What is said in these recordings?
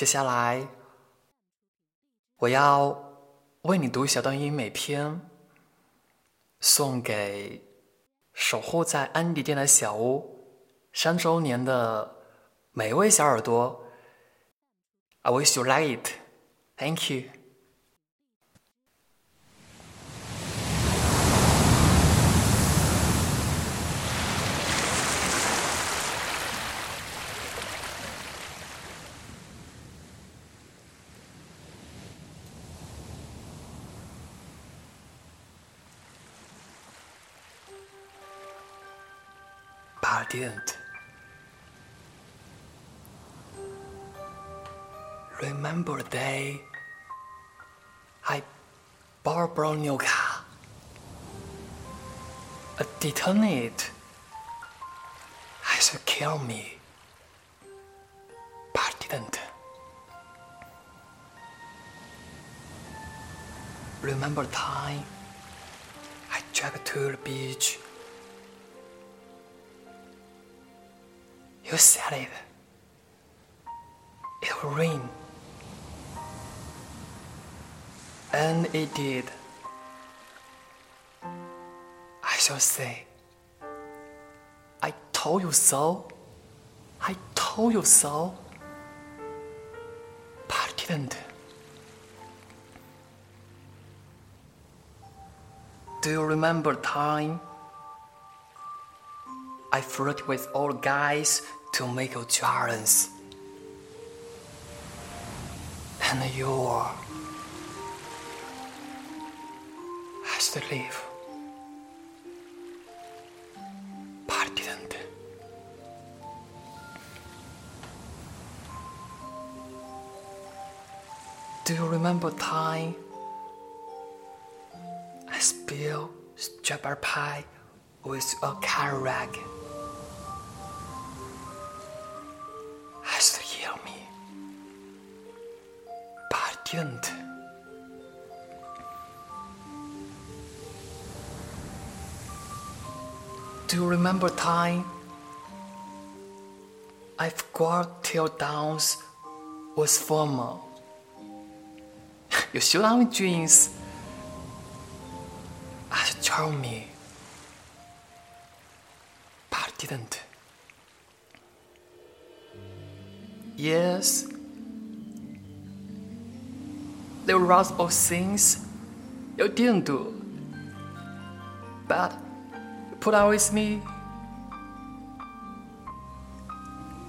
接下来，我要为你读一小段英美篇，送给守护在安迪店的小屋三周年的每一位小耳朵。I wish you like it. Thank you. I didn't. Remember the day I bought a new car. I should kill me, but didn't. Remember the time I dragged to the beach You said it. It will rain. And it did. I shall say, I told you so. I told you so. But I didn't. Do you remember time I flirted with all guys to make a challenge. And you has to leave. Do you remember time I spilled strawberry pie with a car rag? Didn't. Do you remember time I forgot till downs was formal? you should have dreams as charm me, but didn't. Yes. There were lots of things you didn't do. But put up with me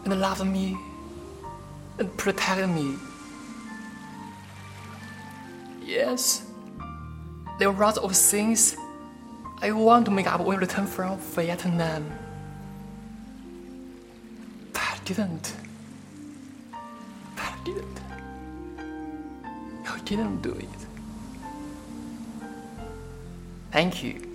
and loved me and protected me. Yes, there were lots of things I want to make up when I return from Vietnam. But I didn't. But I didn't didn't do it. Thank you.